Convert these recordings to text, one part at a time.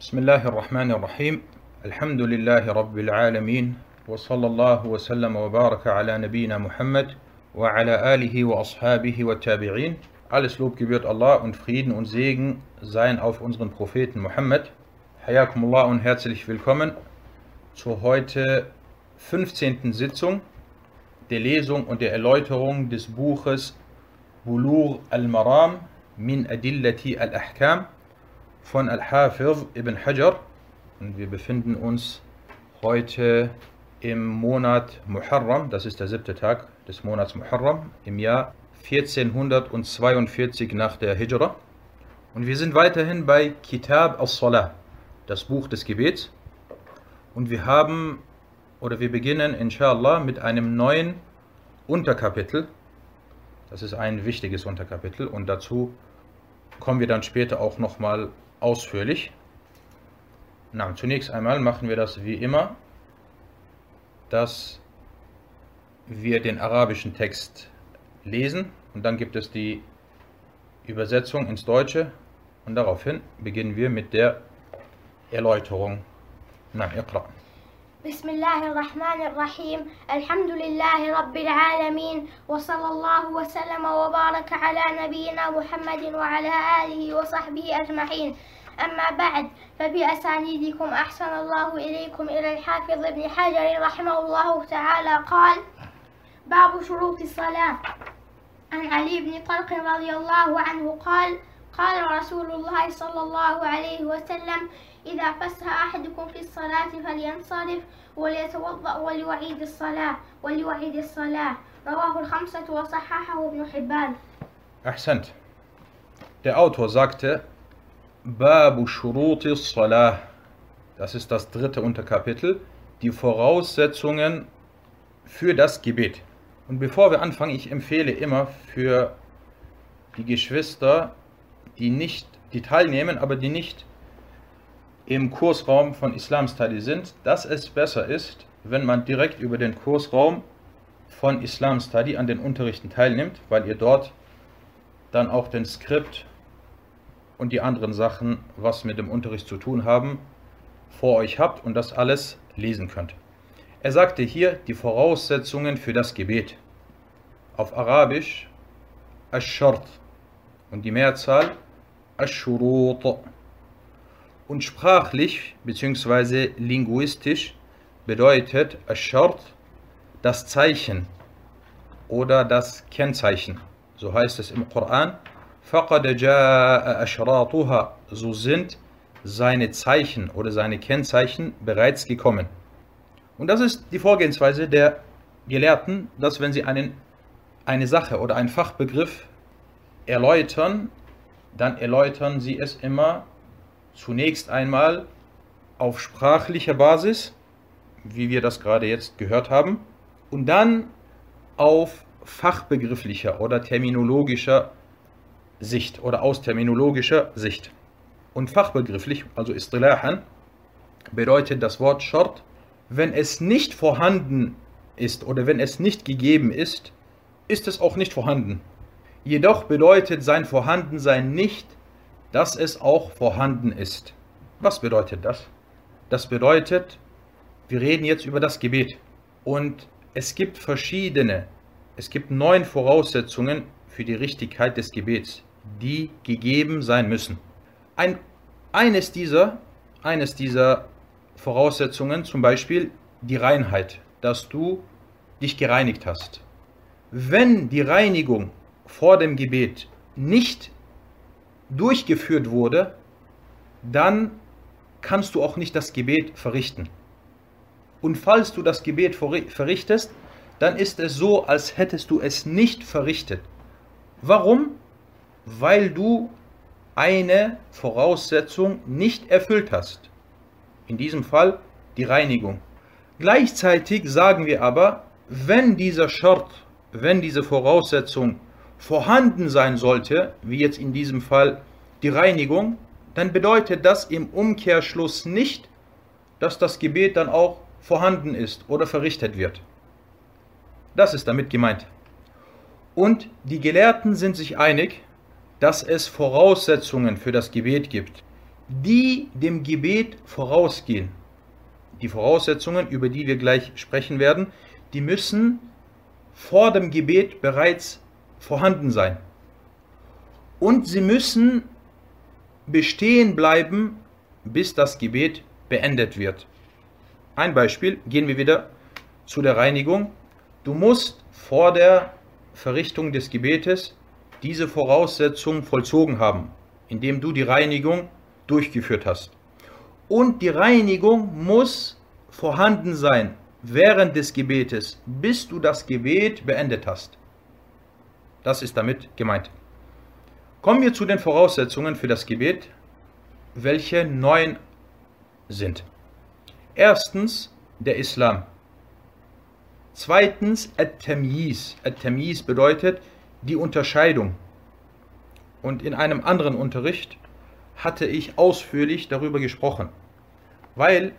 بسم الله الرحمن الرحيم الحمد لله رب العالمين وصلى الله وسلم وبارك على نبينا Muhammad وعلى آله وأصحابه والتابعين Alles Lob gebührt Allah und Frieden und Segen seien auf unseren Propheten Muhammad. Hayakumullah und herzlich willkommen zur heute 15. Sitzung der Lesung und der Erläuterung des Buches Bulur al-Maram min Adillati al-Ahkam von Al-Hafiz ibn Hajar. Und wir befinden uns heute im Monat Muharram, das ist der siebte Tag des Monats Muharram, im Jahr 1442 nach der Hijra. Und wir sind weiterhin bei Kitab al-Salah, das Buch des Gebets. Und wir haben, oder wir beginnen inshallah mit einem neuen Unterkapitel. Das ist ein wichtiges Unterkapitel und dazu kommen wir dann später auch nochmal ausführlich. Na, zunächst einmal machen wir das wie immer, dass wir den arabischen Text lesen und dann gibt es die Übersetzung ins Deutsche und daraufhin beginnen wir mit der Erläuterung. Na, Iqra. بسم الله الرحمن الرحيم. الحمد لله رب العالمين وصلى الله وسلم وبارك على نبينا محمد وعلى آله وصحبه أجمعين. أما بعد فبأسانيدكم أحسن الله إليكم إلى الحافظ ابن حجر رحمه الله تعالى. قال باب شروط الصلاة. عن علي بن طلق رضي الله عنه قال قال رسول الله صلى الله عليه وسلم إذا فسح أحدكم في الصلاة فلينصرف وليتوضأ وليعيد الصلاة وليعيد الصلاة رواه الخمسة وصححه ابن حبان Ahsant. Der Autor sagte, Babu Shuruti Salah. Das ist das dritte Unterkapitel. Die Voraussetzungen für das Gebet. Und bevor wir anfangen, ich empfehle immer für die Geschwister, die nicht, die teilnehmen, aber die nicht im Kursraum von Islam Study sind, dass es besser ist, wenn man direkt über den Kursraum von Islam Study an den Unterrichten teilnimmt, weil ihr dort dann auch den Skript und die anderen Sachen, was mit dem Unterricht zu tun haben, vor euch habt und das alles lesen könnt. Er sagte hier die Voraussetzungen für das Gebet. Auf Arabisch Ash-Shart und die Mehrzahl Ash-Shurut. Und sprachlich bzw. linguistisch bedeutet Ashart das Zeichen oder das Kennzeichen. So heißt es im Koran. So sind seine Zeichen oder seine Kennzeichen bereits gekommen. Und das ist die Vorgehensweise der Gelehrten, dass wenn sie einen, eine Sache oder einen Fachbegriff erläutern, dann erläutern sie es immer zunächst einmal auf sprachlicher Basis, wie wir das gerade jetzt gehört haben, und dann auf fachbegrifflicher oder terminologischer Sicht oder aus terminologischer Sicht. Und fachbegrifflich, also istilahan, bedeutet das Wort Short, wenn es nicht vorhanden ist oder wenn es nicht gegeben ist, ist es auch nicht vorhanden. Jedoch bedeutet sein Vorhandensein nicht, dass es auch vorhanden ist. Was bedeutet das? Das bedeutet, wir reden jetzt über das Gebet. Und es gibt verschiedene, es gibt neun Voraussetzungen für die Richtigkeit des Gebets, die gegeben sein müssen. Ein, eines, dieser, eines dieser Voraussetzungen, zum Beispiel die Reinheit, dass du dich gereinigt hast. Wenn die Reinigung vor dem Gebet nicht durchgeführt wurde, dann kannst du auch nicht das Gebet verrichten. Und falls du das Gebet verrichtest, dann ist es so, als hättest du es nicht verrichtet. Warum? Weil du eine Voraussetzung nicht erfüllt hast. In diesem Fall die Reinigung. Gleichzeitig sagen wir aber, wenn dieser Schart, wenn diese Voraussetzung vorhanden sein sollte, wie jetzt in diesem Fall die Reinigung, dann bedeutet das im Umkehrschluss nicht, dass das Gebet dann auch vorhanden ist oder verrichtet wird. Das ist damit gemeint. Und die Gelehrten sind sich einig, dass es Voraussetzungen für das Gebet gibt, die dem Gebet vorausgehen. Die Voraussetzungen, über die wir gleich sprechen werden, die müssen vor dem Gebet bereits vorhanden sein. Und sie müssen bestehen bleiben, bis das Gebet beendet wird. Ein Beispiel, gehen wir wieder zu der Reinigung. Du musst vor der Verrichtung des Gebetes diese Voraussetzung vollzogen haben, indem du die Reinigung durchgeführt hast. Und die Reinigung muss vorhanden sein während des Gebetes, bis du das Gebet beendet hast. Das ist damit gemeint. Kommen wir zu den Voraussetzungen für das Gebet, welche neun sind. Erstens der Islam. Zweitens At-Tamyiz. At-Tamyiz bedeutet die Unterscheidung. Und in einem anderen Unterricht hatte ich ausführlich darüber gesprochen, weil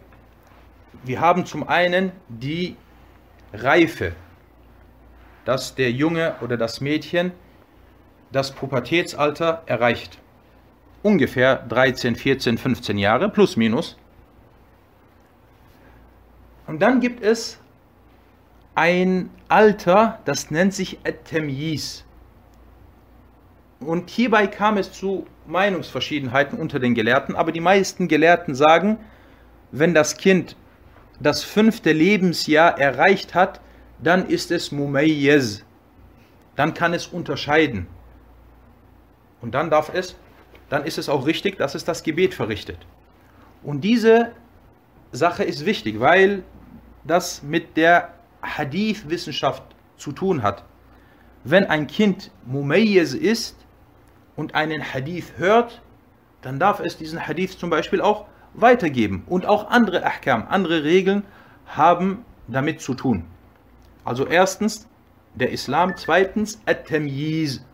wir haben zum einen die Reife, dass der Junge oder das Mädchen das Pubertätsalter erreicht. Ungefähr 13, 14, 15 Jahre plus minus. Und dann gibt es ein Alter, das nennt sich At-Tamyiz. Und hierbei kam es zu Meinungsverschiedenheiten unter den Gelehrten, aber die meisten Gelehrten sagen, wenn das Kind das fünfte Lebensjahr erreicht hat, dann ist es Mumayyez. Dann kann es unterscheiden. Und dann darf es, dann ist es auch richtig, dass es das Gebet verrichtet. Und diese Sache ist wichtig, weil das mit der Hadith-Wissenschaft zu tun hat. Wenn ein Kind Mumayyez ist und einen Hadith hört, dann darf es diesen Hadith zum Beispiel auch weitergeben. Und auch andere Ahkam, andere Regeln haben damit zu tun. Also erstens der Islam, zweitens At-Tamyiz.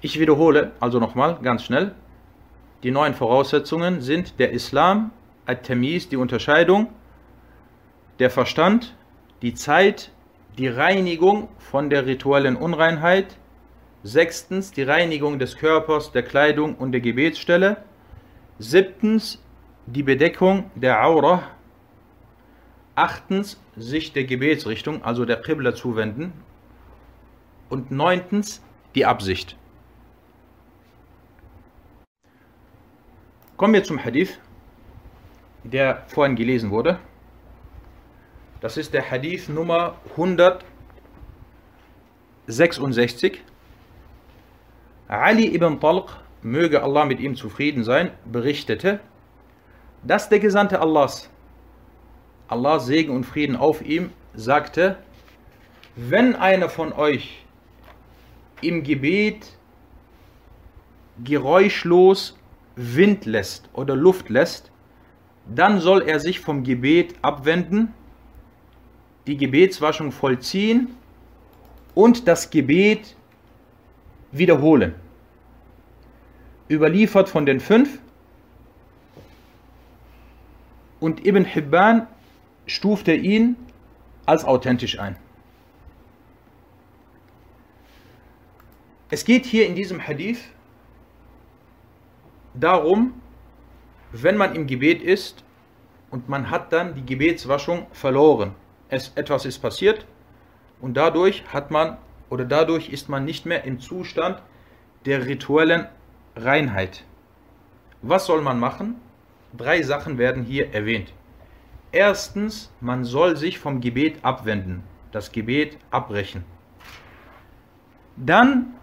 Ich wiederhole also nochmal ganz schnell. Die neuen Voraussetzungen sind der Islam, At-Tamiz, die Unterscheidung, der Verstand, die Zeit, die Reinigung von der rituellen Unreinheit, sechstens die Reinigung des Körpers, der Kleidung und der Gebetsstelle, siebtens die Bedeckung der Aura, achtens sich der Gebetsrichtung, also der Qibla zuwenden und neuntens die Absicht. Kommen wir zum Hadith der vorhin gelesen wurde. Das ist der Hadith Nummer 166. Ali ibn Talq, möge Allah mit ihm zufrieden sein, berichtete, dass der Gesandte Allahs, Allah Segen und Frieden auf ihm, sagte, wenn einer von euch im Gebet geräuschlos Wind lässt oder Luft lässt, dann soll er sich vom Gebet abwenden, die Gebetswaschung vollziehen und das Gebet wiederholen. Überliefert von den fünf. Und Ibn Hibban stufte ihn als authentisch ein. Es geht hier in diesem Hadith darum, wenn man im Gebet ist und man hat dann die Gebetswaschung verloren, es, etwas ist passiert und dadurch hat man oder dadurch ist man nicht mehr im Zustand der rituellen Reinheit. Was soll man machen? Drei Sachen werden hier erwähnt. Erstens, man soll sich vom Gebet abwenden, das Gebet abbrechen. Dann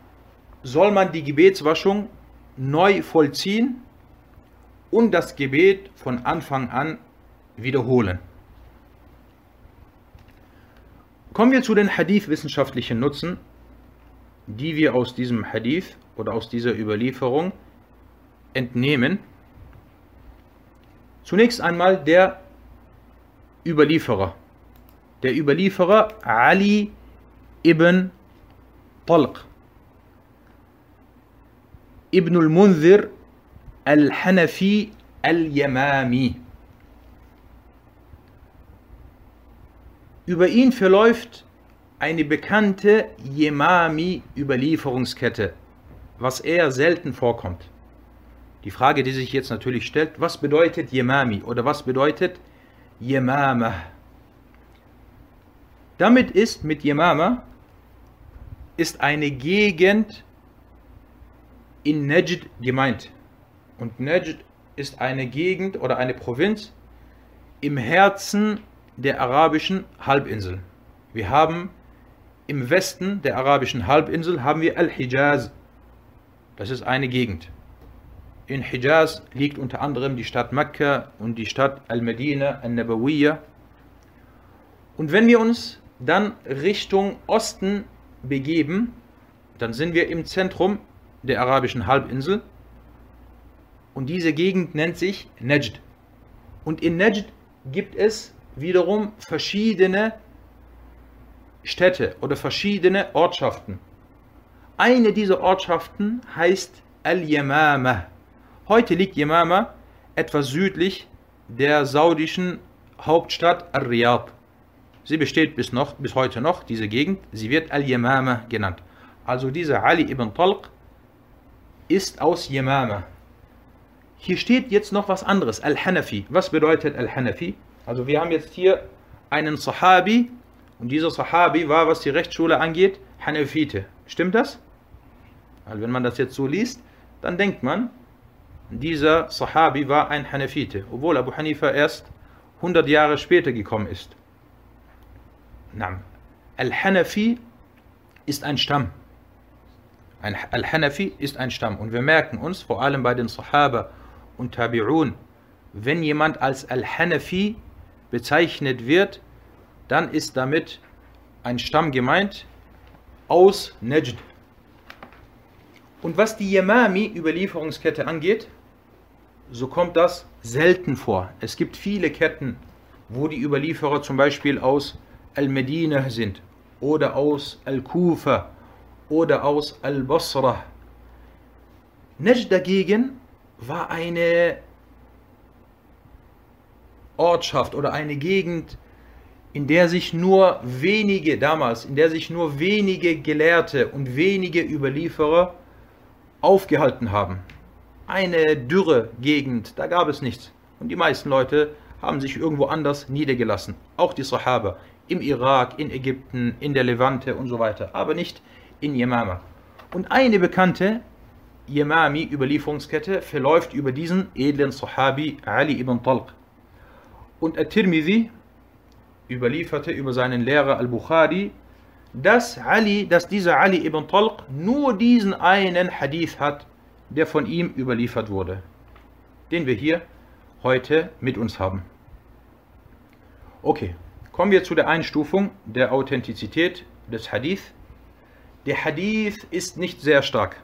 soll man die Gebetswaschung neu vollziehen und das Gebet von Anfang an wiederholen. Kommen wir zu den Hadith-wissenschaftlichen Nutzen, die wir aus diesem Hadith oder aus dieser Überlieferung entnehmen. Zunächst einmal der Überlieferer. Der Überlieferer Ali ibn Talq. Ibn al-Munzir Al-Hanafi Al-Yamami. Über ihn verläuft eine bekannte Yemami-Überlieferungskette. was eher selten vorkommt. Die Frage, die sich jetzt natürlich stellt, was bedeutet Yemami oder was bedeutet Yemama? Damit ist mit Yemama ist eine Gegend in Najd gemeint. Und Najd ist eine Gegend oder eine Provinz im Herzen der arabischen Halbinsel. Wir haben im Westen der arabischen Halbinsel haben wir Al-Hijaz. Das ist eine Gegend. In Hijaz liegt unter anderem die Stadt Mekka und die Stadt Al-Medina, Al-Nabawiyya. Und wenn wir uns dann Richtung Osten begeben, dann sind wir im Zentrum der arabischen Halbinsel und diese Gegend nennt sich Najd. Und in Najd gibt es wiederum verschiedene Städte oder verschiedene Ortschaften. Eine dieser Ortschaften heißt Al-Yamama. Heute liegt Yamama etwas südlich der saudischen Hauptstadt Al-Riyadh. Sie besteht bis, noch, bis heute noch, diese Gegend. Sie wird Al-Yamama genannt. Also dieser Ali ibn Talq ist aus Yamama. Hier steht jetzt noch was anderes, Al-Hanafi. Was bedeutet Al-Hanafi? Also wir haben jetzt hier einen Sahabi und dieser Sahabi war, was die Rechtsschule angeht, Hanafite. Stimmt das? Also wenn man das jetzt so liest, dann denkt man, dieser Sahabi war ein Hanafite, obwohl Abu Hanifa erst 100 Jahre später gekommen ist. Al-Hanafi ist ein Stamm. Al-Hanafi ist ein Stamm. Und wir merken uns, vor allem bei den Sahaba und Tabi'un, wenn jemand als Al-Hanafi bezeichnet wird, dann ist damit ein Stamm gemeint aus Najd. Und was die Yamami-Überlieferungskette angeht, so kommt das selten vor. Es gibt viele Ketten, wo die Überlieferer zum Beispiel aus Al-Medina sind oder aus Al-Kufa oder aus Al-Basra. Najd dagegen war eine Ortschaft oder eine Gegend, in der sich nur wenige damals, in der sich nur wenige Gelehrte und wenige Überlieferer aufgehalten haben. Eine dürre Gegend, da gab es nichts. Und die meisten Leute haben sich irgendwo anders niedergelassen. Auch die Sahaba im Irak, in Ägypten, in der Levante und so weiter, aber nicht in Yemama. Und eine bekannte Yemami-Überlieferungskette verläuft über diesen edlen Sahabi Ali ibn Talq. Und At-Tirmidhi überlieferte über seinen Lehrer Al-Bukhari, dass Ali, dass dieser Ali ibn Talq nur diesen einen Hadith hat, der von ihm überliefert wurde, den wir hier heute mit uns haben. Okay, kommen wir zu der Einstufung der Authentizität des Hadith. Der Hadith ist nicht sehr stark.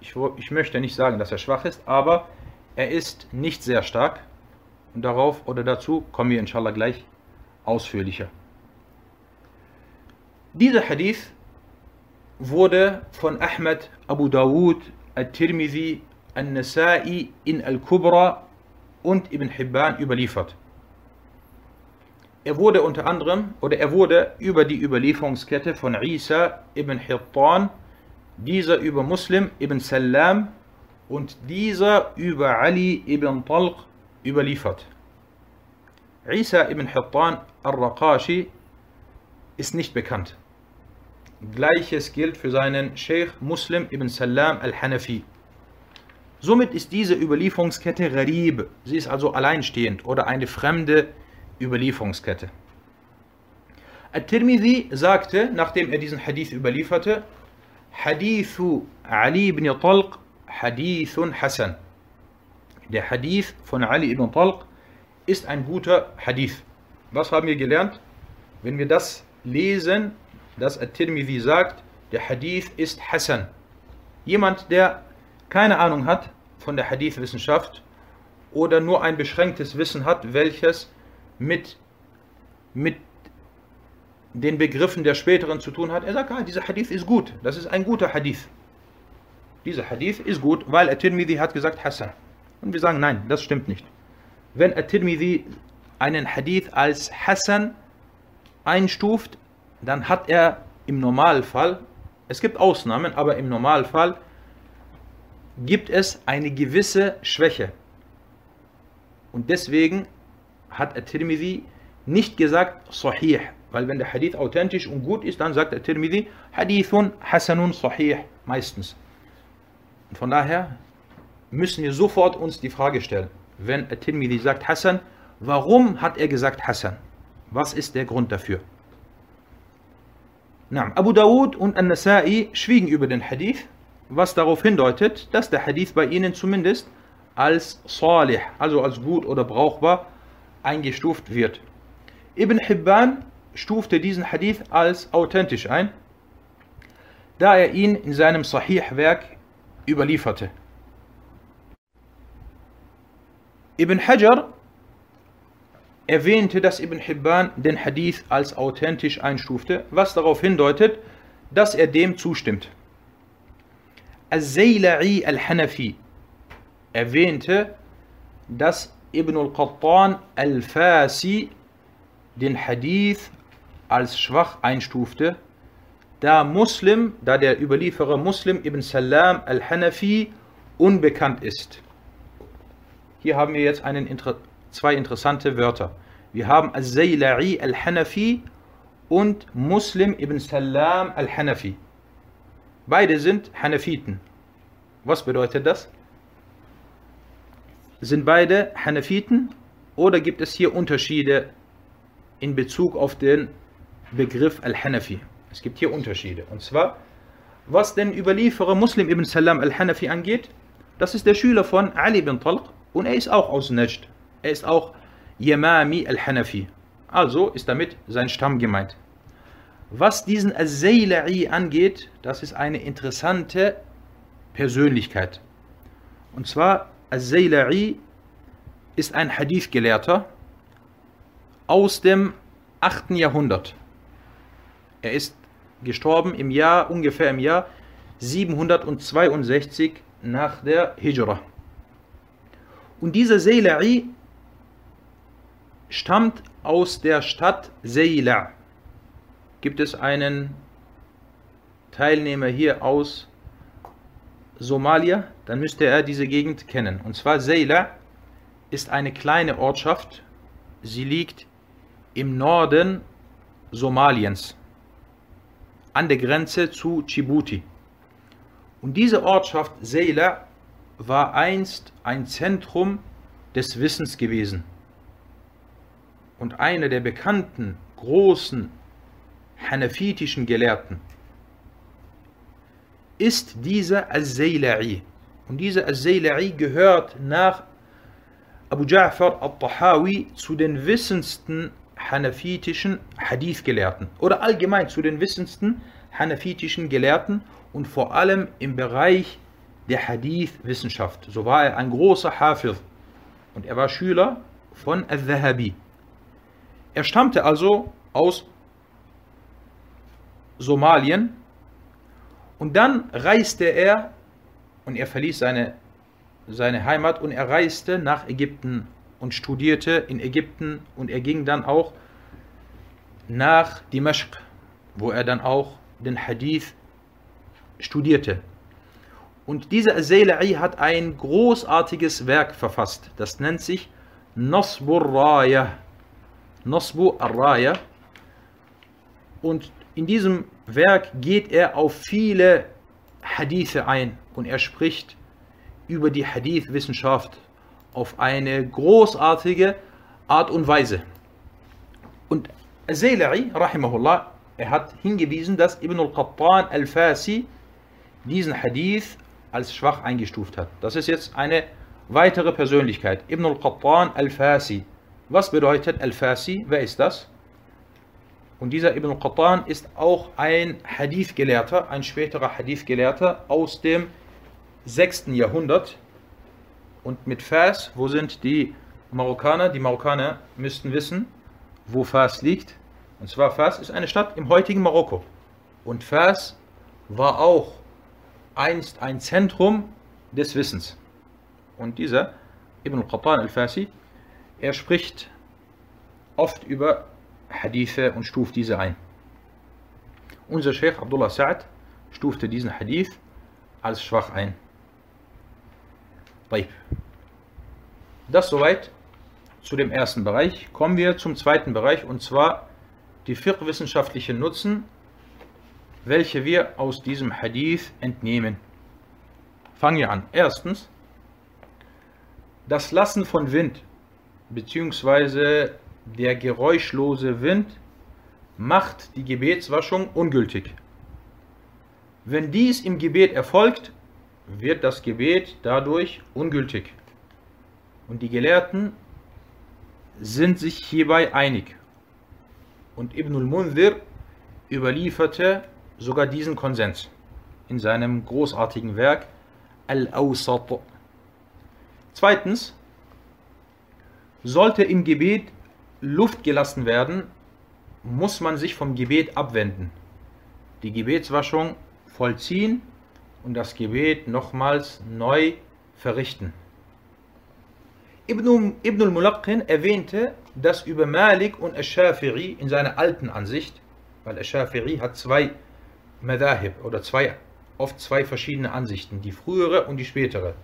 Ich, ich möchte nicht sagen, dass er schwach ist, aber er ist nicht sehr stark. Und darauf oder dazu kommen wir inshallah gleich ausführlicher. Dieser Hadith wurde von Ahmed, Abu Dawud, Al-Tirmidhi, Al-Nasai in Al-Kubra und Ibn Hibban überliefert. Er wurde unter anderem oder er wurde über die Überlieferungskette von Isa ibn Hittan, dieser über Muslim ibn Salam und dieser über Ali ibn Talq überliefert. Isa ibn Hittan al-Raqashi ist nicht bekannt. Gleiches gilt für seinen Sheikh Muslim ibn Salam al-Hanafi. Somit ist diese Überlieferungskette Gharib, sie ist also alleinstehend oder eine fremde Überlieferungskette. At-Tirmidhi sagte, nachdem er diesen Hadith überlieferte, Hadithu Ali ibn Talq Hadithun Hasan. Der Hadith von Ali ibn Talq ist ein guter Hadith. Was haben wir gelernt? Wenn wir das lesen, dass At-Tirmidhi sagt, der Hadith ist Hassan. Jemand, der keine Ahnung hat von der Hadith-Wissenschaft oder nur ein beschränktes Wissen hat, welches mit, mit den Begriffen der späteren zu tun hat, er sagt, ah, dieser Hadith ist gut, das ist ein guter Hadith. Dieser Hadith ist gut, weil At-Tirmidhi hat gesagt Hassan. Und wir sagen, nein, das stimmt nicht. Wenn At-Tirmidhi einen Hadith als Hassan einstuft, dann hat er im Normalfall Es gibt Ausnahmen, aber im Normalfall gibt es eine gewisse Schwäche. Und deswegen hat At-Tirmidhi nicht gesagt Sahih, weil wenn der Hadith authentisch und gut ist, dann sagt At-Tirmidhi Hadithun Hasanun Sahih meistens. Und von daher müssen wir sofort uns die Frage stellen, wenn At-Tirmidhi sagt Hasan, warum hat er gesagt Hasan? Was ist der Grund dafür? Na, Abu Dawud und An-Nasai schwiegen über den Hadith, was darauf hindeutet, dass der Hadith bei ihnen zumindest als salih, also als gut oder brauchbar, eingestuft wird. Ibn Hibban stufte diesen Hadith als authentisch ein, da er ihn in seinem Sahih-Werk überlieferte. Ibn Hajar erwähnte, dass Ibn Hibban den Hadith als authentisch einstufte, was darauf hindeutet, dass er dem zustimmt. Al-Zayla'i al-Hanafi erwähnte, dass Ibn al-Qattan al-Fasi den Hadith als schwach einstufte, da Muslim, da der Überlieferer Muslim ibn Salam al-Hanafi unbekannt ist. Hier haben wir jetzt einen zwei interessante Wörter. Wir haben Al-Zayla'i al-Hanafi und Muslim ibn Salam al-Hanafi. Beide sind Hanafiten. Was bedeutet das? Sind beide Hanafiten oder gibt es hier Unterschiede in Bezug auf den Begriff Al-Hanafi? Es gibt hier Unterschiede. Und zwar, was den Überlieferer Muslim ibn Salam al-Hanafi angeht, das ist der Schüler von Ali ibn Talq und er ist auch aus Najd. Er ist auch Yamami al-Hanafi. Also ist damit sein Stamm gemeint. Was diesen Al-Zayla'i angeht, das ist eine interessante Persönlichkeit. Und zwar, Al-Zayla'i ist ein Hadith-Gelehrter aus dem 8. Jahrhundert. Er ist gestorben im Jahr, ungefähr im Jahr 762 nach der Hijra. Und dieser Zayla'i stammt aus der Stadt Seyla. Gibt es einen Teilnehmer hier aus Somalia, dann müsste er diese Gegend kennen. Und zwar Seyla ist eine kleine Ortschaft. Sie liegt im Norden Somaliens, an der Grenze zu Djibouti. Und diese Ortschaft Seyla war einst ein Zentrum des Wissens gewesen und einer der bekannten großen hanafitischen Gelehrten ist dieser Al-Zayla'i. Und dieser Al-Zayla'i gehört nach Abu Ja'far al-Tahawi zu den wissendsten hanafitischen Hadith-Gelehrten oder allgemein zu den wissendsten hanafitischen Gelehrten und vor allem im Bereich der Hadith-Wissenschaft. So war er ein großer Hafir und er war Schüler von Al-Zahabi. Er stammte also aus Somalien. Und dann reiste er und er verließ seine, seine Heimat und er reiste nach Ägypten und studierte in Ägypten. Und er ging dann auch nach Dimashq, wo er dann auch den Hadith studierte. Und dieser Azayla'i hat ein großartiges Werk verfasst, das nennt sich Nasbur Raya Nosbu Arraya. Und in diesem Werk geht er auf viele Hadithe ein und er spricht über die Hadith-Wissenschaft auf eine großartige Art und Weise. Und Zayla'i, rahimahullah, er hat hingewiesen, dass Ibn al-Qattan al-Fasi diesen Hadith als schwach eingestuft hat. Das ist jetzt eine weitere Persönlichkeit. Ibn al-Qattan al-Fasi. Was bedeutet Al-Fasi? Wer ist das? Und dieser Ibn Qattan ist auch ein Hadith-Gelehrter, ein späterer Hadith-Gelehrter aus dem 6. Jahrhundert. Und mit Fas, wo sind die Marokkaner? Die Marokkaner müssten wissen, wo Fas liegt. Und zwar Fas ist eine Stadt im heutigen Marokko. Und Fas war auch einst ein Zentrum des Wissens. Und dieser Ibn Qattan al-Fasi er spricht oft über Hadithe und stuft diese ein. Unser Sheikh Abdullah Sa'ad, stufte diesen Hadith als schwach ein. Das soweit zu dem ersten Bereich. Kommen wir zum zweiten Bereich und zwar die fiqh-wissenschaftlichen Nutzen, welche wir aus diesem Hadith entnehmen. Fangen wir an. Erstens, das Lassen von Wind bzw. der geräuschlose Wind macht die Gebetswaschung ungültig. Wenn dies im Gebet erfolgt, wird das Gebet dadurch ungültig. Und die Gelehrten sind sich hierbei einig. Und Ibn al-Munzir überlieferte sogar diesen Konsens in seinem großartigen Werk Al-Awsat. Zweitens, sollte im Gebet Luft gelassen werden, muss man sich vom Gebet abwenden, die Gebetswaschung vollziehen und das Gebet nochmals neu verrichten. Ibn, Ibn al-Mulaqqin erwähnte das über Malik und Ash-Shafiri in seiner alten Ansicht, weil Ash-Shafiri hat zwei Madahib oder zwei, oft zwei verschiedene Ansichten, die frühere und die spätere.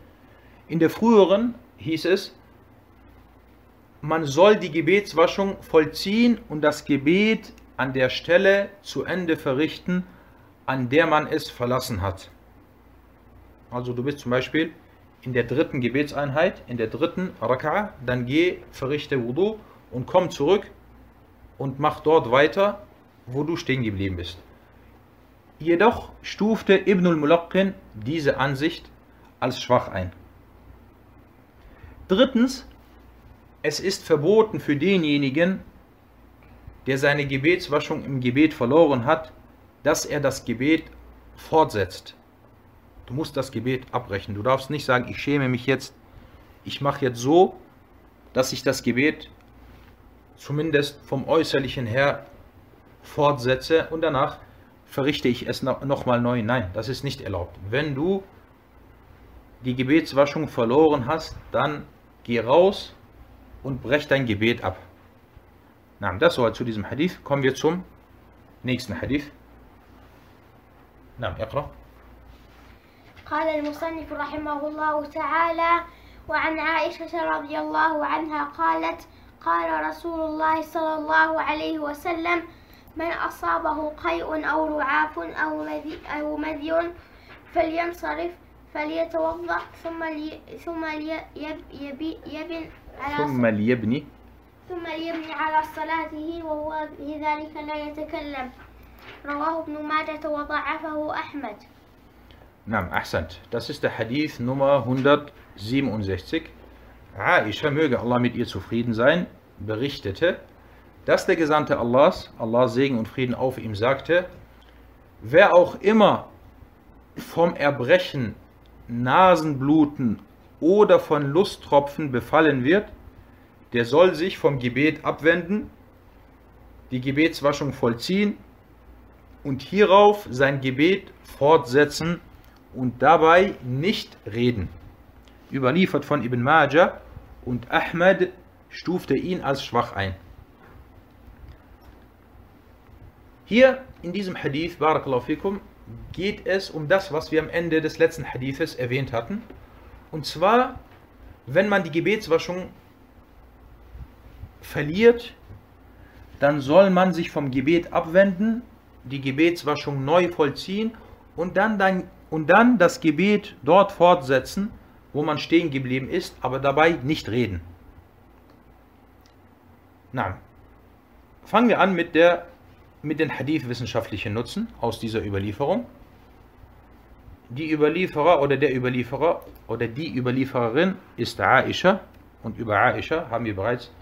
In der früheren hieß es, man soll die Gebetswaschung vollziehen und das Gebet an der Stelle zu Ende verrichten, an der man es verlassen hat. Also du bist zum Beispiel in der dritten Gebetseinheit, in der dritten Raka'a, dann geh, verrichte Wudu und komm zurück und mach dort weiter, wo du stehen geblieben bist. Jedoch stufte Ibn al-Mulaqqin diese Ansicht als schwach ein. Drittens, es ist verboten für denjenigen, der seine Gebetswaschung im Gebet verloren hat, dass er das Gebet fortsetzt. Du musst das Gebet abbrechen. Du darfst nicht sagen, ich schäme mich jetzt, ich mache jetzt so, dass ich das Gebet zumindest vom Äußerlichen her fortsetze und danach verrichte ich es nochmal neu. Nein, das ist nicht erlaubt. Wenn du die Gebetswaschung verloren hast, dann geh raus und brech dein Gebet ab. Na, das soll zu diesem Hadith. Kommen wir zum nächsten Hadith. Na, اقرأ. قال المصنف رحمه الله تعالى وعن عائشة رضي الله عنها قالت قال رسول الله صلى الله عليه وسلم من أصابه قيء أو رعاف أو مذي, أو مذي فلينصرف فليتوضأ ثم لي ثم لي يب يبي يبن على ثم ليبني ثم ليبني على صلاته وهو بذلك لا يتكلم رواه ابن ماجة وضعفه أحمد Naam, ahsant. Das ist der Hadith Nummer 167. Aisha, möge Allah mit ihr zufrieden sein, berichtete, dass der Gesandte Allahs, Allah Segen und Frieden auf ihm, sagte, wer auch immer vom Erbrechen, Nasenbluten oder von Lusttropfen befallen wird, der soll sich vom Gebet abwenden, die Gebetswaschung vollziehen und hierauf sein Gebet fortsetzen und dabei nicht reden. Überliefert von Ibn Majah und Ahmed stufte ihn als schwach ein. Hier in diesem Hadith, Barakallahu fikum, geht es um das, was wir am Ende des letzten Hadithes erwähnt hatten. Und zwar, wenn man die Gebetswaschung verliert, dann soll man sich vom Gebet abwenden, die Gebetswaschung neu vollziehen und dann, dann, und dann das Gebet dort fortsetzen, wo man stehen geblieben ist, aber dabei nicht reden. Na, fangen wir an mit, der, mit den Hadith-wissenschaftlichen Nutzen aus dieser Überlieferung. Die Überlieferer oder der Überlieferer oder die Überliefererin ist Aisha und über Aisha haben wir bereits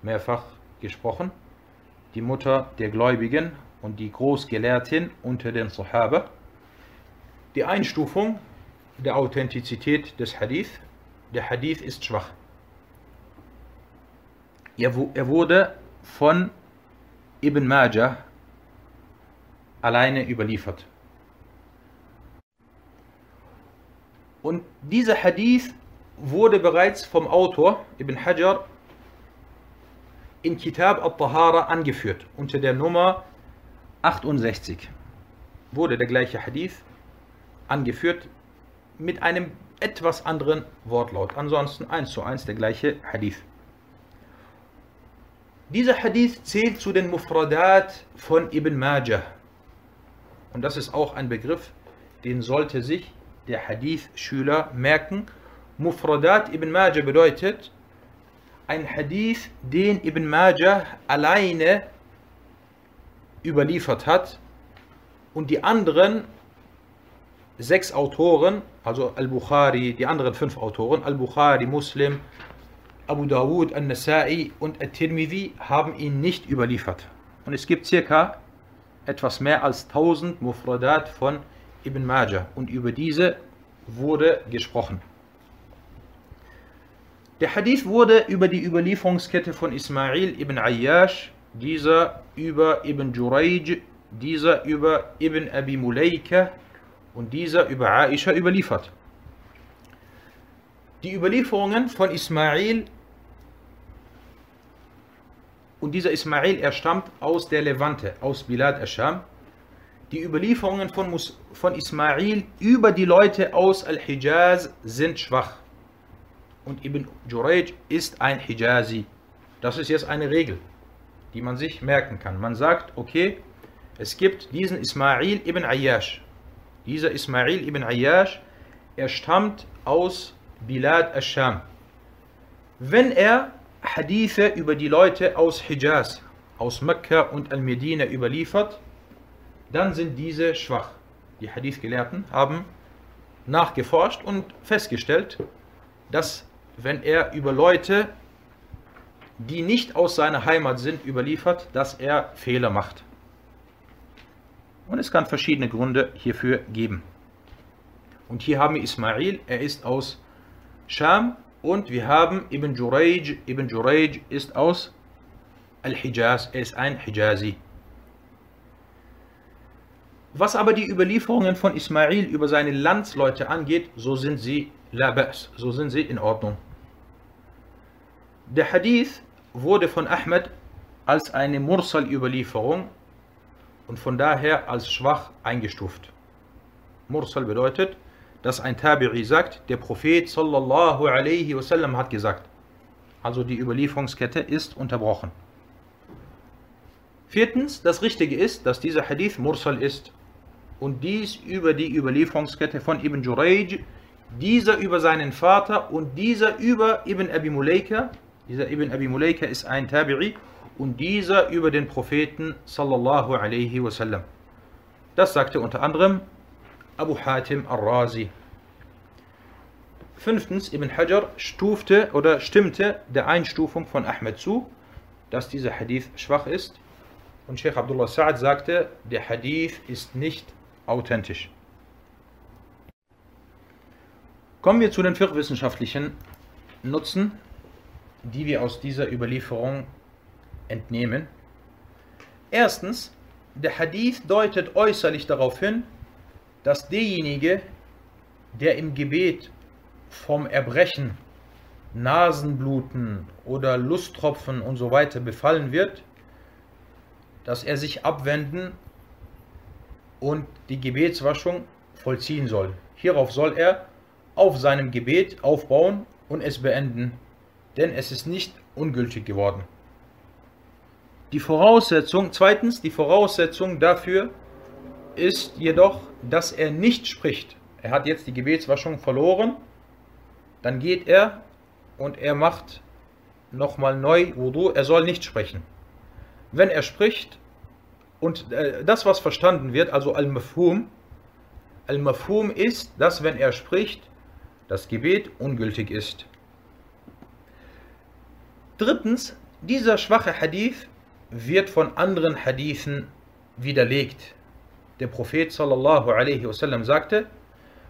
mehrfach gesprochen. Die Mutter der Gläubigen und die Großgelehrtin unter den Sahaba. Die Einstufung der Authentizität des Hadith. Der Hadith ist schwach. Er wurde von Ibn Majah alleine überliefert. Und dieser Hadith wurde bereits vom Autor Ibn Hajar in Kitab al-Tahara angeführt, unter der Nummer 68. Wurde der gleiche Hadith angeführt mit einem etwas anderen Wortlaut. Ansonsten eins zu eins der gleiche Hadith. Dieser Hadith zählt zu den Mufradat von Ibn Majah. Und das ist auch ein Begriff, den sollte sich der Hadith-Schüler merken. Mufradat Ibn Majah bedeutet ein Hadith, den Ibn Majah alleine überliefert hat und die anderen sechs Autoren, also Al-Bukhari, die anderen fünf Autoren, Al-Bukhari, Muslim, Abu Dawud, An-Nasa'i und At-Tirmidhi haben ihn nicht überliefert. Und es gibt circa etwas mehr als 1000 Mufradat von Ibn Majah und über diese wurde gesprochen. Der Hadith wurde über die Überlieferungskette von Ismail ibn Ayyash, dieser über Ibn Jurayj, dieser über Ibn Abi Mulaika und dieser über Aisha überliefert. Die Überlieferungen von Ismail und dieser Ismail, er stammt aus der Levante, aus Bilad Asham. Die Überlieferungen von, von Ismail über die Leute aus Al-Hijaz sind schwach. Und Ibn Jurayj ist ein Hijazi. Das ist jetzt eine Regel, die man sich merken kann. Man sagt, okay, es gibt diesen Ismail ibn Ayyash. Dieser Ismail ibn Ayyash, er stammt aus Bilad Asham. Wenn er Hadithe über die Leute aus Hijaz, aus Mekka und Al-Medina überliefert, dann sind diese schwach. Die Hadith-Gelehrten haben nachgeforscht und festgestellt, dass wenn er über Leute, die nicht aus seiner Heimat sind, überliefert, dass er Fehler macht. Und es kann verschiedene Gründe hierfür geben. Und hier haben wir Ismail, er ist aus Scham und wir haben Ibn Jurayj. Ibn Jurayj ist aus Al-Hijaz. Er ist ein Hijazi. Was aber die Überlieferungen von Ismail über seine Landsleute angeht, so sind sie labas, so sind sie in Ordnung. Der Hadith wurde von Ahmed als eine Mursal-Überlieferung und von daher als schwach eingestuft. Mursal bedeutet, dass ein Tabi'i sagt, der Prophet sallallahu alaihi wasallam hat gesagt. Also die Überlieferungskette ist unterbrochen. Viertens, das Richtige ist, dass dieser Hadith Mursal ist und dies über die Überlieferungskette von Ibn Jurayj, dieser über seinen Vater und dieser über Ibn Abi Mulaika. Dieser Ibn Abi Mulaika ist ein Tabi'i und dieser über den Propheten sallallahu alaihi wasallam. Das sagte unter anderem Abu Hatim al-Razi. Fünftens, Ibn Hajar stufte oder stimmte der Einstufung von Ahmed zu, dass dieser Hadith schwach ist. Und Sheikh Abdullah Sa'ad sagte, der Hadith ist nicht authentisch. Kommen wir zu den fiqh Nutzen, die wir aus dieser Überlieferung entnehmen. Erstens, der Hadith deutet äußerlich darauf hin, dass derjenige, der im Gebet vom Erbrechen, Nasenbluten oder Lusttropfen und so weiter befallen wird, dass er sich abwenden und die Gebetswaschung vollziehen soll. Hierauf soll er auf seinem Gebet aufbauen und es beenden, denn es ist nicht ungültig geworden. Die Voraussetzung, zweitens, die Voraussetzung dafür ist jedoch, dass er nicht spricht. Er hat jetzt die Gebetswaschung verloren, dann geht er und er macht nochmal neu Wudu, er soll nicht sprechen. Wenn er spricht und äh, das, was verstanden wird, also Al-Mafhum, Al-Mafhum ist, dass wenn er spricht, das Gebet ungültig ist. Drittens, dieser schwache Hadith wird von anderen Hadithen widerlegt. Der Prophet sallallahu alaihi wasallam sagte,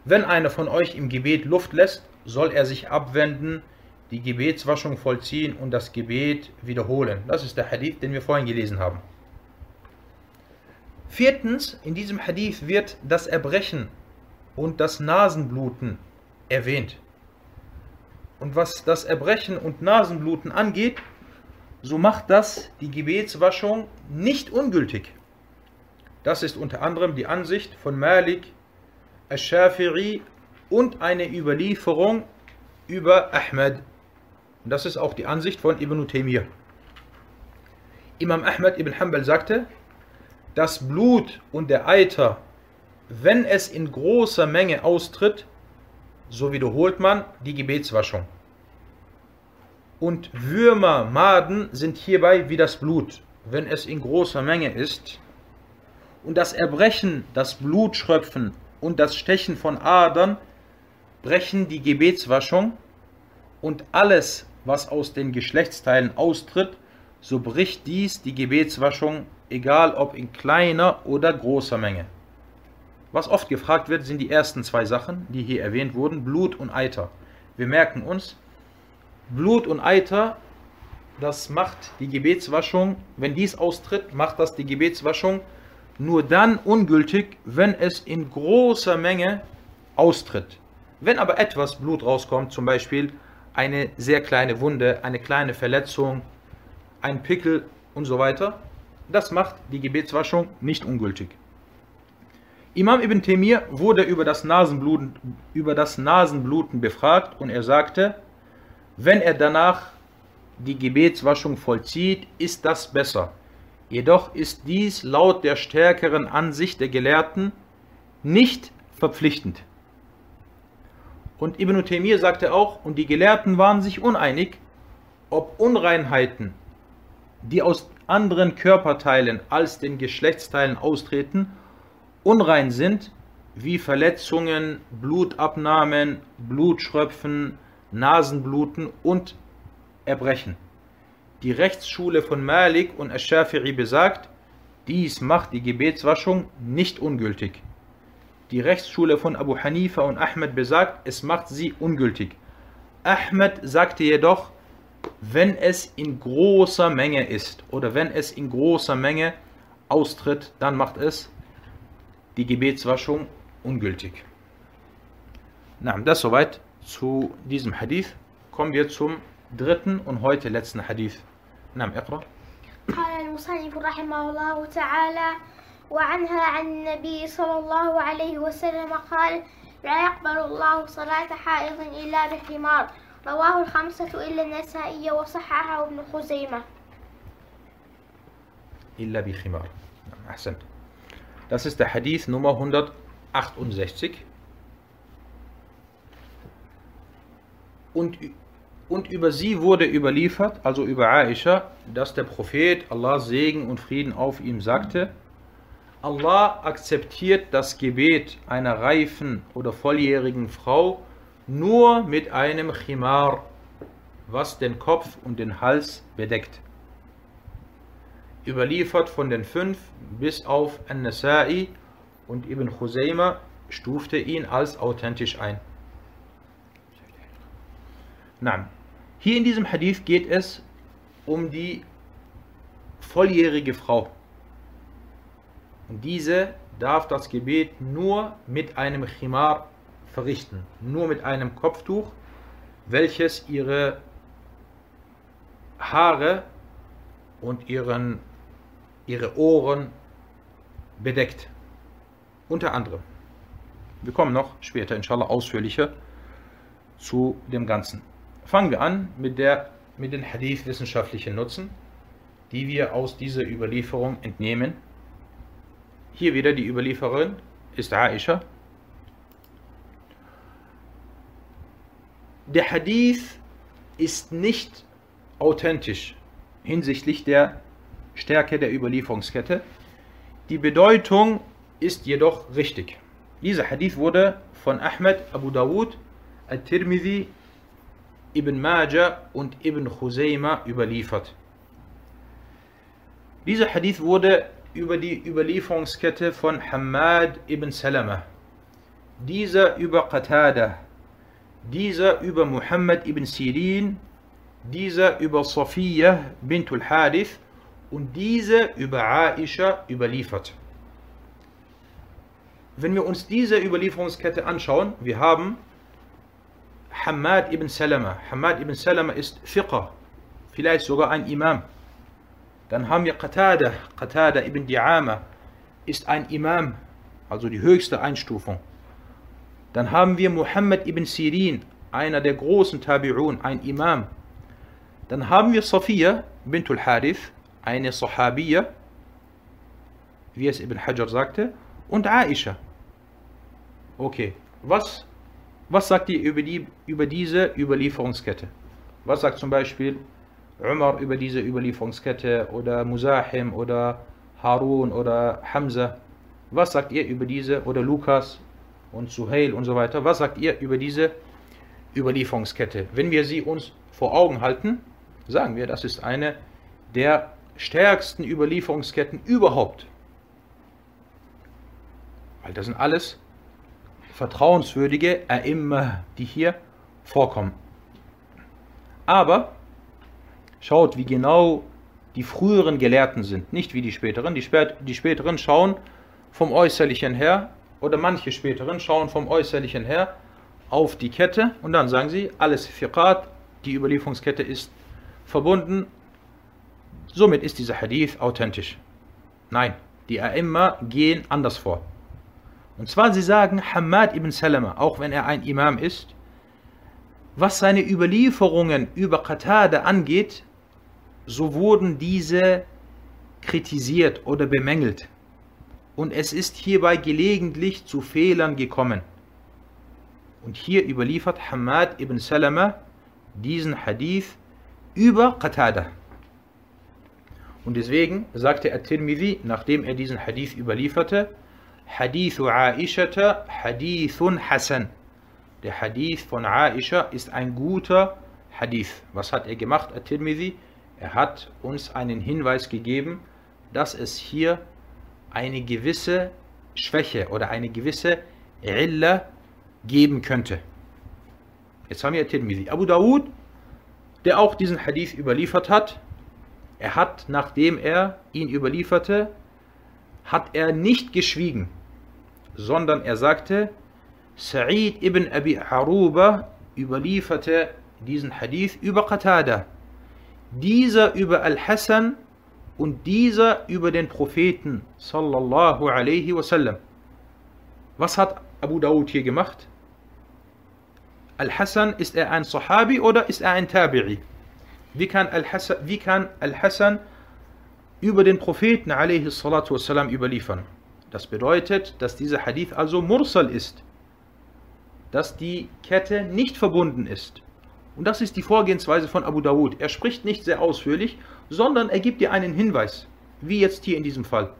wenn einer von euch im Gebet Luft lässt, soll er sich abwenden, die Gebetswaschung vollziehen und das Gebet wiederholen. Das ist der Hadith, den wir vorhin gelesen haben. Viertens, in diesem Hadith wird das Erbrechen und das Nasenbluten erwähnt. Und was das Erbrechen und Nasenbluten angeht, so macht das die Gebetswaschung nicht ungültig. Das ist unter anderem die Ansicht von Malik, Al-Shafi'i und eine Überlieferung über Ahmed. Und das ist auch die Ansicht von Ibn Taymiyyah. Imam Ahmed ibn Hanbal sagte, das Blut und der Eiter, wenn es in großer Menge austritt, so wiederholt man die Gebetswaschung. Und Würmer, Maden sind hierbei wie das Blut, wenn es in großer Menge ist. Und das Erbrechen, das Blutschröpfen und das Stechen von Adern brechen die Gebetswaschung und alles, was aus den Geschlechtsteilen austritt, so bricht dies die Gebetswaschung, egal ob in kleiner oder großer Menge. Was oft gefragt wird, sind die ersten zwei Sachen, die hier erwähnt wurden, Blut und Eiter. Wir merken uns, Blut und Eiter, das macht die Gebetswaschung, wenn dies austritt, macht das die Gebetswaschung nur dann ungültig, wenn es in großer Menge austritt. Wenn aber etwas Blut rauskommt, zum Beispiel eine sehr kleine Wunde, eine kleine Verletzung, ein Pickel und so weiter, das macht die Gebetswaschung nicht ungültig. Imam ibn Temir wurde über das, Nasenbluten, über das Nasenbluten befragt und er sagte, wenn er danach die Gebetswaschung vollzieht, ist das besser. Jedoch ist dies laut der stärkeren Ansicht der Gelehrten nicht verpflichtend. Und Ibn Temir sagte auch, und die Gelehrten waren sich uneinig, ob Unreinheiten, die aus anderen Körperteilen als den Geschlechtsteilen austreten, unrein sind, wie Verletzungen, Blutabnahmen, Blutschröpfen, Nasenbluten und Erbrechen. Die Rechtsschule von Malik und Ash-Shafi'i besagt, dies macht die Gebetswaschung nicht ungültig. Die Rechtsschule von Abu Hanifa und Ahmed besagt, es macht sie ungültig. Ahmed sagte jedoch, wenn es in großer Menge ist oder wenn es in großer Menge austritt, dann macht es die Gebetswaschung ungültig. Na, das soweit zu diesem Hadith. Kommen wir zum dritten und heute letzten Hadith. نعم اقرأ قال المصنف رحمه الله تعالى وعنها عن النبي صلى الله عليه وسلم قال لا يقبل الله صلاة حائض إلا بحمار رواه الخمسة إلا النسائي وصححه ابن خزيمة إلا بخمار نعم أحسنت Das ist der Hadith Nummer 168. Und, und über sie wurde überliefert, also über Aisha, dass der Prophet, Allah Segen und Frieden auf ihm, sagte, Allah akzeptiert das Gebet einer reifen oder volljährigen Frau nur mit einem Chimar, was den Kopf und den Hals bedeckt überliefert von den fünf bis auf An-Nasa'i und Ibn Khuzayma stufte ihn als authentisch ein. Na, hier in diesem Hadith geht es um die volljährige Frau. Und diese darf das Gebet nur mit einem Chimar verrichten, nur mit einem Kopftuch, welches ihre Haare und ihren ihre Ohren bedeckt. Unter anderem. Wir kommen noch später, inshallah, ausführlicher zu dem Ganzen. Fangen wir an mit, der, mit den Hadith-wissenschaftlichen Nutzen, die wir aus dieser Überlieferung entnehmen. Hier wieder die Überlieferin ist Aisha. Der Hadith ist nicht authentisch hinsichtlich der Stärke der Überlieferungskette. Die Bedeutung ist jedoch richtig. Dieser Hadith wurde von Ahmed, Abu Dawud, Al-Tirmidhi, Ibn Majah und Ibn Khuzayma überliefert. Dieser Hadith wurde über die Überlieferungskette von Hamad ibn Salama, dieser über Qatada, dieser über Muhammad ibn Sirin, dieser über Safiya bint al-Hadith und diese über Aisha überliefert. Wenn wir uns diese Überlieferungskette anschauen, wir haben Hamad ibn Salama. Hamad ibn Salama ist Fiqh, vielleicht sogar ein Imam. Dann haben wir Qatada. Qatada ibn Di'ama ist ein Imam, also die höchste Einstufung. Dann haben wir Muhammad ibn Sirin, einer der großen Tabi'un, ein Imam. Dann haben wir Safiya bintul Harith, eine Sahabiya, wie es Ibn Hajar sagte, und Aisha. Okay, was, was sagt ihr über, die, über diese Überlieferungskette? Was sagt zum Beispiel Umar über diese Überlieferungskette oder Musahim oder Harun oder Hamza? Was sagt ihr über diese oder Lukas und Suhail und so weiter? Was sagt ihr über diese Überlieferungskette? Wenn wir sie uns vor Augen halten, sagen wir, das ist eine der stärksten Überlieferungsketten überhaupt. Weil das sind alles vertrauenswürdige A'imma, die hier vorkommen. Aber schaut, wie genau die früheren Gelehrten sind, nicht wie die späteren. Die, spät, die späteren schauen vom Äußerlichen her, oder manche späteren schauen vom Äußerlichen her auf die Kette und dann sagen sie, alles Fiqat, die Überlieferungskette ist verbunden, somit ist dieser Hadith authentisch. Nein, die A'imma gehen anders vor. Und zwar sie sagen, Hamad ibn Salama, auch wenn er ein Imam ist, was seine Überlieferungen über Qatada angeht, so wurden diese kritisiert oder bemängelt. Und es ist hierbei gelegentlich zu Fehlern gekommen. Und hier überliefert Hamad ibn Salama diesen Hadith über Qatada. Und deswegen sagte At-Tirmidhi, nachdem er diesen Hadith überlieferte, Hadithu Aishata Hadithun Hasan. Der Hadith von Aisha ist ein guter Hadith. Was hat er gemacht, At-Tirmidhi? Er hat uns einen Hinweis gegeben, dass es hier eine gewisse Schwäche oder eine gewisse Illa geben könnte. Jetzt haben wir At-Tirmidhi. Abu Dawud, der auch diesen Hadith überliefert hat, er hat, nachdem er ihn überlieferte, hat er nicht geschwiegen, sondern er sagte, Sa'id ibn Abi Aruba überlieferte diesen Hadith über Qatada, dieser über Al-Hassan und dieser über den Propheten sallallahu alaihi wasallam. Was hat Abu Dawud hier gemacht? Al-Hassan, ist er ein Sahabi oder ist er ein Tabi'i? Wie kann Al-Hassan Al über den Propheten alaihi salatu wasallam überliefern? Das bedeutet, dass dieser Hadith also Mursal ist dass die Kette nicht verbunden ist. Und das ist die Vorgehensweise von Abu Dawud. Er spricht nicht sehr ausführlich, sondern er gibt dir einen Hinweis, wie jetzt hier in diesem Fall.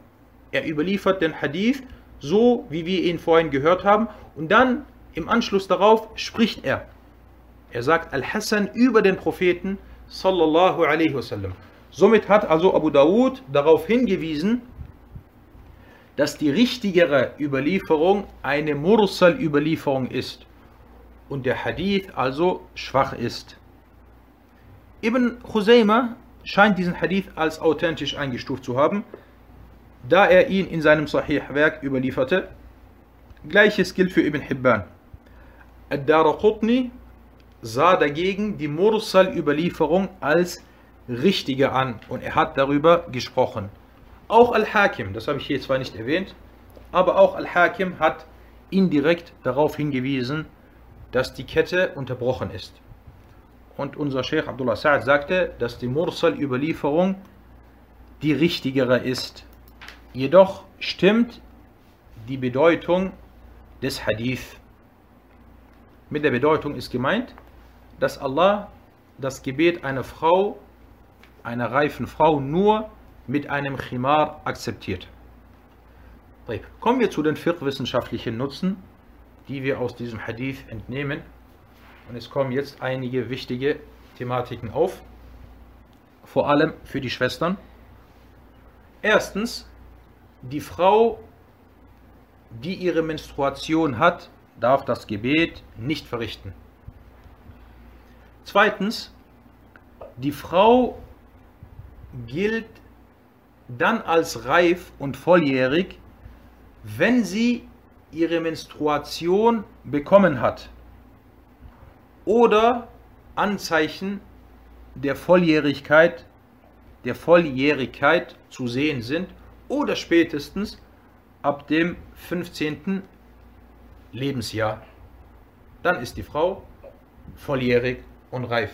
Er überliefert den Hadith so, wie wir ihn vorhin gehört haben, und dann im Anschluss darauf spricht er. Er sagt Al-Hassan über den Propheten sallallahu alaihi wasallam. Somit hat also Abu Dawud darauf hingewiesen, dass die richtigere Überlieferung eine Mursal-Überlieferung ist und der Hadith also schwach ist. Ibn Khuzayma scheint diesen Hadith als authentisch eingestuft zu haben, da er ihn in seinem Sahih-Werk überlieferte. Gleiches gilt für Ibn Hibban. Ad-Daraqutni sah dagegen die Mursal-Überlieferung als richtige an und er hat darüber gesprochen. Auch Al-Hakim, das habe ich hier zwar nicht erwähnt, aber auch Al-Hakim hat indirekt darauf hingewiesen, dass die Kette unterbrochen ist. Und unser Sheikh Abdullah Sa'ad sagte, dass die Mursal-Überlieferung die richtigere ist. Jedoch stimmt die Bedeutung des Hadith. Mit der Bedeutung ist gemeint, dass Allah das Gebet einer Frau, einer reifen Frau, nur mit einem Chimar akzeptiert. Kommen wir zu den fiqh-wissenschaftlichen Nutzen, die wir aus diesem Hadith entnehmen. Und es kommen jetzt einige wichtige Thematiken auf, vor allem für die Schwestern. Erstens, die Frau, die ihre Menstruation hat, darf das Gebet nicht verrichten. Zweitens, die Frau gilt dann als reif und volljährig, wenn sie ihre Menstruation bekommen hat oder Anzeichen der Volljährigkeit, der Volljährigkeit zu sehen sind oder spätestens ab dem 15. Lebensjahr. dann ist die Frau volljährig und reif.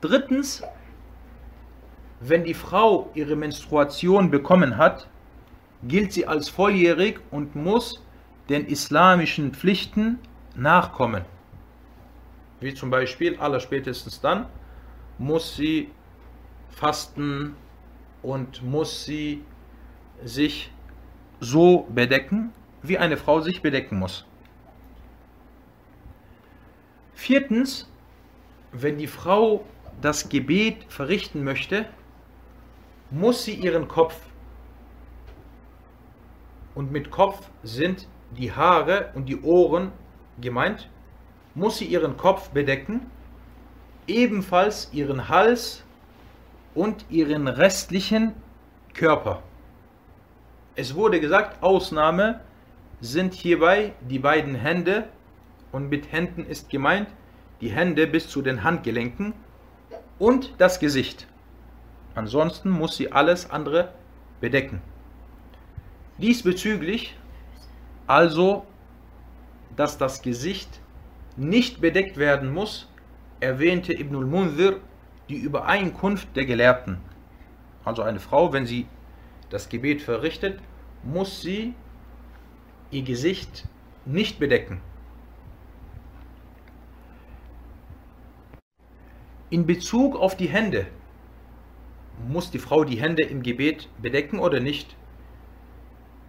Drittens, wenn die Frau ihre Menstruation bekommen hat, gilt sie als volljährig und muss den islamischen Pflichten nachkommen. Wie zum Beispiel, allerspätestens dann, muss sie fasten und muss sie sich so bedecken, wie eine Frau sich bedecken muss. Viertens, wenn die Frau das Gebet verrichten möchte, muss sie ihren Kopf, und mit Kopf sind die Haare und die Ohren gemeint, muss sie ihren Kopf bedecken, ebenfalls ihren Hals und ihren restlichen Körper. Es wurde gesagt, Ausnahme sind hierbei die beiden Hände und mit Händen ist gemeint die Hände bis zu den Handgelenken und das Gesicht. Ansonsten muss sie alles andere bedecken. Diesbezüglich also, dass das Gesicht nicht bedeckt werden muss, erwähnte Ibn al-Munzir die Übereinkunft der Gelehrten. Also eine Frau, wenn sie das Gebet verrichtet, muss sie ihr Gesicht nicht bedecken. In Bezug auf die Hände, muss die Frau die Hände im Gebet bedecken oder nicht?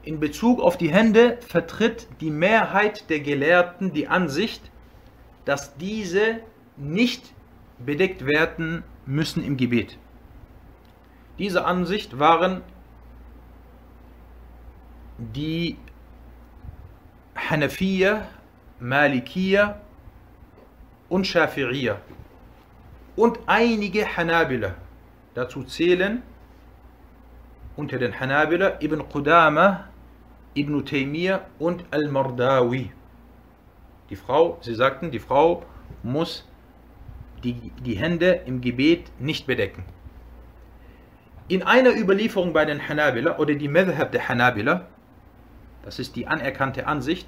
In Bezug auf die Hände vertritt die Mehrheit der Gelehrten die Ansicht, dass diese nicht bedeckt werden müssen im Gebet. Diese Ansicht waren die Hanafiya, Malikiya und Shafi'iyya und einige Hanabila. Dazu zählen unter den Hanabila Ibn Qudama, Ibn Taymiyyah und Al-Mardawi. Die Frau, sie sagten, die Frau muss die, die Hände im Gebet nicht bedecken. In einer Überlieferung bei den Hanabila oder die Madhab der Hanabila, das ist die anerkannte Ansicht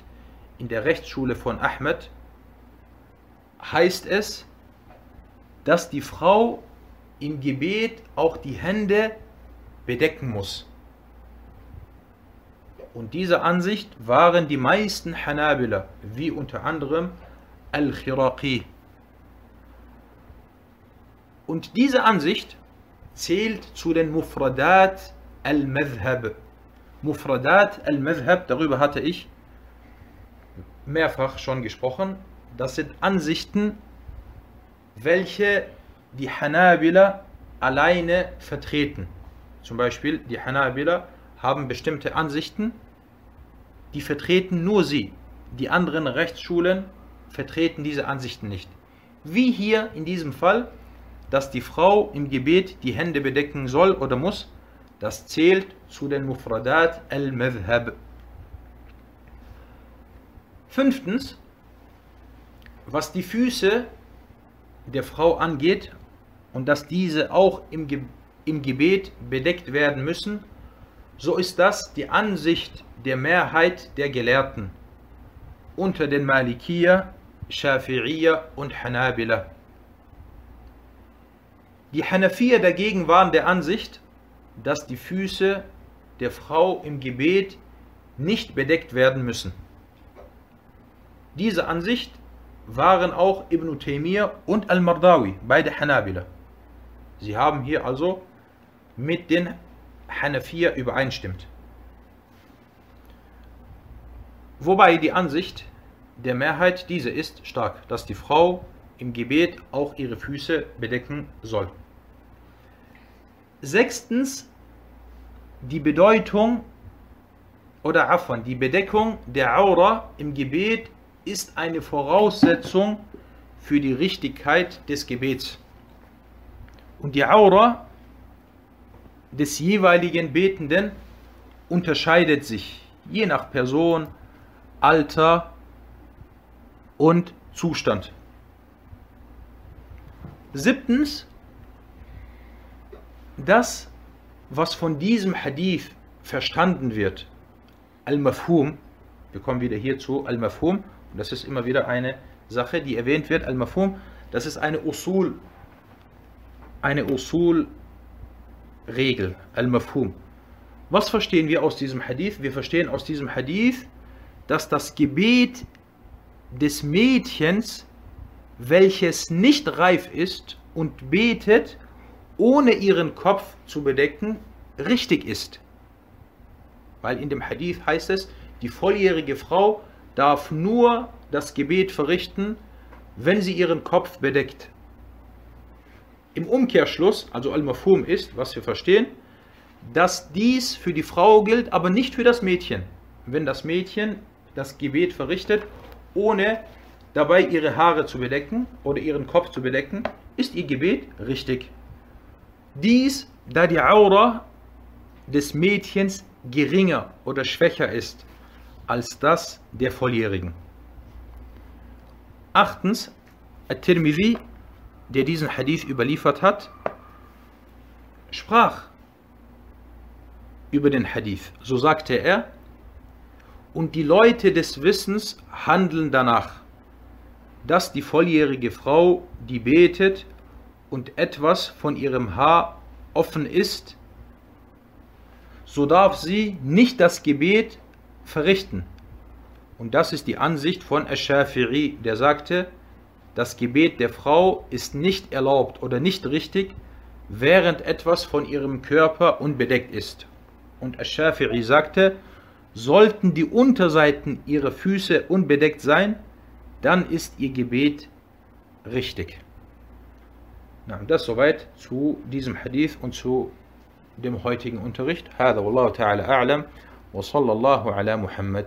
in der Rechtsschule von Ahmed, heißt es, dass die Frau im Gebet auch die Hände bedecken muss. Und dieser Ansicht waren die meisten Hanabila, wie unter anderem Al-Khiraqi. Und diese Ansicht zählt zu den Mufradat al-Madhhab. Mufradat al-Madhhab, darüber hatte ich mehrfach schon gesprochen. Das sind Ansichten, welche die Hanabila alleine vertreten. Zum Beispiel die Hanabila haben bestimmte Ansichten, die vertreten nur sie. Die anderen Rechtsschulen vertreten diese Ansichten nicht. Wie hier in diesem Fall, dass die Frau im Gebet die Hände bedecken soll oder muss, das zählt zu den Mufradat al-Madhhab. Fünftens, was die Füße der Frau angeht und dass diese auch im, Ge im Gebet bedeckt werden müssen, so ist das die Ansicht der Mehrheit der Gelehrten unter den Malikiya, Shafi'iyya und Hanabila. Die Hanafiya dagegen waren der Ansicht, dass die Füße der Frau im Gebet nicht bedeckt werden müssen. Diese Ansicht waren auch Ibn Taymiyyah und Al-Mardawi, beide Hanabila. Sie haben hier also mit den Hanafiya übereinstimmt. Wobei die Ansicht der Mehrheit diese ist stark, dass die Frau im Gebet auch ihre Füße bedecken soll. Sechstens die Bedeutung oder Afwan, die Bedeckung der Aura im Gebet ist eine Voraussetzung für die Richtigkeit des Gebets. Und die Aura des jeweiligen Betenden unterscheidet sich je nach Person, Alter und Zustand. Siebtens, das, was von diesem Hadith verstanden wird, Al-Mafhum, Wir kommen wieder hier zu Al-Mafhum. Und das ist immer wieder eine Sache, die erwähnt wird. Al-Mafhum, das ist eine Usul, eine Usul-Regel. Al-Mafhum. Was verstehen wir aus diesem Hadith? Wir verstehen aus diesem Hadith, dass das Gebet des Mädchens, welches nicht reif ist und betet, ohne ihren Kopf zu bedecken, richtig ist. Weil in dem Hadith heißt es, die volljährige Frau darf nur das Gebet verrichten, wenn sie ihren Kopf bedeckt. Im Umkehrschluss, also Al-Mafhum ist, was wir verstehen, dass dies für die Frau gilt, aber nicht für das Mädchen. Wenn das Mädchen das Gebet verrichtet, ohne dabei ihre Haare zu bedecken oder ihren Kopf zu bedecken, ist ihr Gebet richtig. Dies, da die Aura des Mädchens geringer oder schwächer ist als das der Volljährigen. Achtens, At-Tirmidhi, der diesen Hadith überliefert hat, sprach über den Hadith. So sagte er, und die Leute des Wissens handeln danach, dass die volljährige Frau, die betet und etwas von ihrem Haar offen ist, so darf sie nicht das Gebet verrichten. Und das ist die Ansicht von Ash-Shafiri, der sagte, das Gebet der Frau ist nicht erlaubt oder nicht richtig, während etwas von ihrem Körper unbedeckt ist. Und Ash-Shafiri sagte, sollten die Unterseiten ihrer Füße unbedeckt sein, dann ist ihr Gebet richtig. Na, das soweit zu diesem Hadith und zu dem heutigen Unterricht. هذا والله تعالى أعلم وصلى الله على محمد